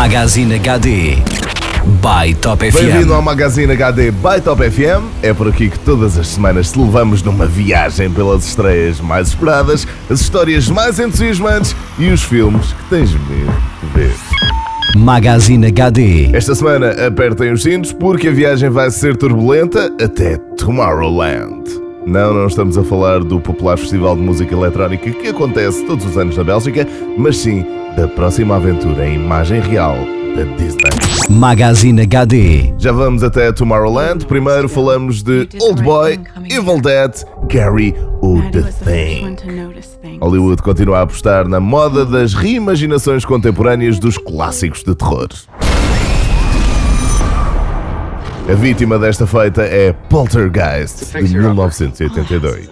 Magazine HD by Top Bem-vindo ao FM. Magazine HD by Top FM. É por aqui que todas as semanas te levamos numa viagem pelas estreias mais esperadas, as histórias mais entusiasmantes e os filmes que tens mesmo de ver. Magazine HD. Esta semana apertem os cintos porque a viagem vai ser turbulenta até Tomorrowland. Não, não estamos a falar do popular festival de música eletrónica que acontece todos os anos na Bélgica, mas sim da próxima aventura em imagem real da Disney. Magazine HD. Já vamos até Tomorrowland. Primeiro falamos de Old Boy, Evil Dead, Carrie ou The Thing. Hollywood continua a apostar na moda das reimaginações contemporâneas dos clássicos de terror. A vítima desta feita é Poltergeist, de 1982.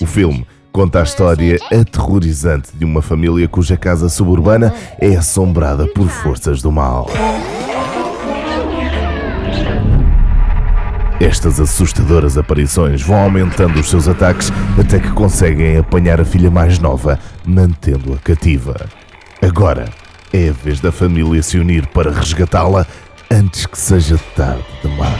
O filme conta a história aterrorizante de uma família cuja casa suburbana é assombrada por forças do mal. Estas assustadoras aparições vão aumentando os seus ataques até que conseguem apanhar a filha mais nova, mantendo-a cativa. Agora é a vez da família se unir para resgatá-la antes que seja tarde demais.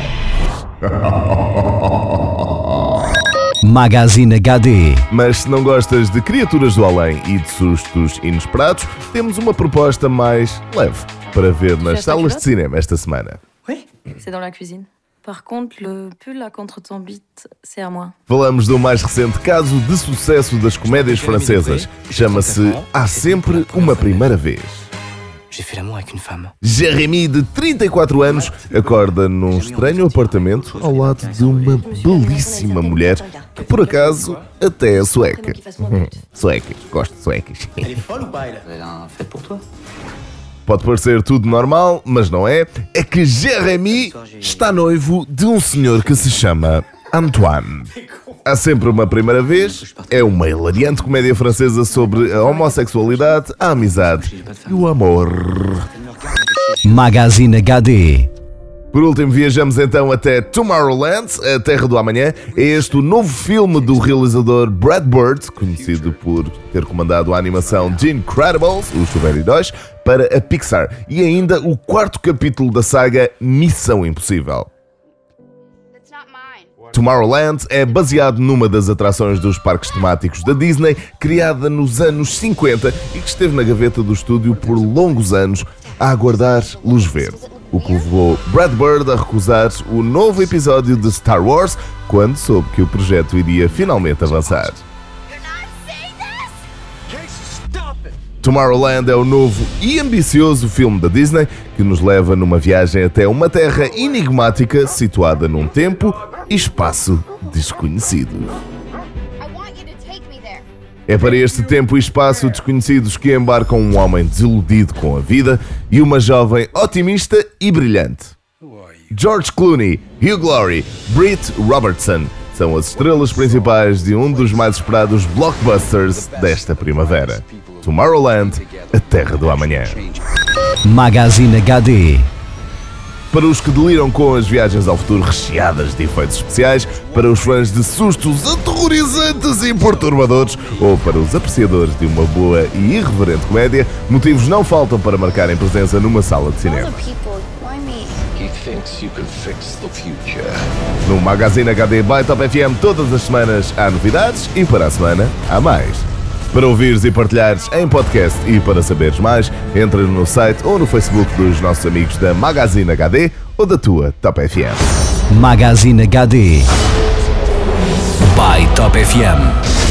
Magazine HD. Mas se não gostas de criaturas do além e de sustos inesperados, temos uma proposta mais leve para ver nas salas de cinema esta semana. C'est dans la cuisine. Par contre, le pull là contre ton bite, c'est à moi. Falamos do mais recente caso de sucesso das comédias francesas. Chama-se Há Sempre Uma Primeira Vez. J'ai fait l'amour avec une femme. Jeremy, de 34 anos, acorda num estranho apartamento ao lado de uma belíssima mulher que, por acaso, até é sueca. Suecas, gosto de suecas. Pour toi. Pode parecer tudo normal, mas não é. É que Jeremy está noivo de um senhor que se chama Antoine. Há sempre uma primeira vez. É uma hilariante comédia francesa sobre a homossexualidade, a amizade e o amor. Magazine HD. Por último, viajamos então até Tomorrowland, a Terra do Amanhã. É este o novo filme do realizador Brad Bird, conhecido por ter comandado a animação The Incredibles, os super-heróis, para a Pixar. E ainda o quarto capítulo da saga Missão Impossível. Tomorrowland é baseado numa das atrações dos parques temáticos da Disney, criada nos anos 50 e que esteve na gaveta do estúdio por longos anos a aguardar luz verde. O que levou Brad Bird a recusar o novo episódio de Star Wars quando soube que o projeto iria finalmente avançar. Tomorrowland é o novo e ambicioso filme da Disney que nos leva numa viagem até uma terra enigmática situada num tempo espaço there. É para este tempo e espaço desconhecidos que embarcam um homem desiludido com a vida e uma jovem otimista e brilhante. George Clooney, Hugh Laurie, Britt Robertson são as estrelas principais de um dos mais esperados blockbusters desta primavera. Tomorrowland, a terra do amanhã. Magazine HD. Para os que deliram com as viagens ao futuro recheadas de efeitos especiais, para os fãs de sustos aterrorizantes e perturbadores, ou para os apreciadores de uma boa e irreverente comédia, motivos não faltam para marcarem presença numa sala de cinema. People, why me? He thinks you can fix the future. No Magazine HD by Top FM, todas as semanas há novidades e para a semana há mais. Para ouvires e partilhares em podcast e para saberes mais, entra no site ou no Facebook dos nossos amigos da Magazine HD ou da tua Top FM. Magazine HD by Top FM.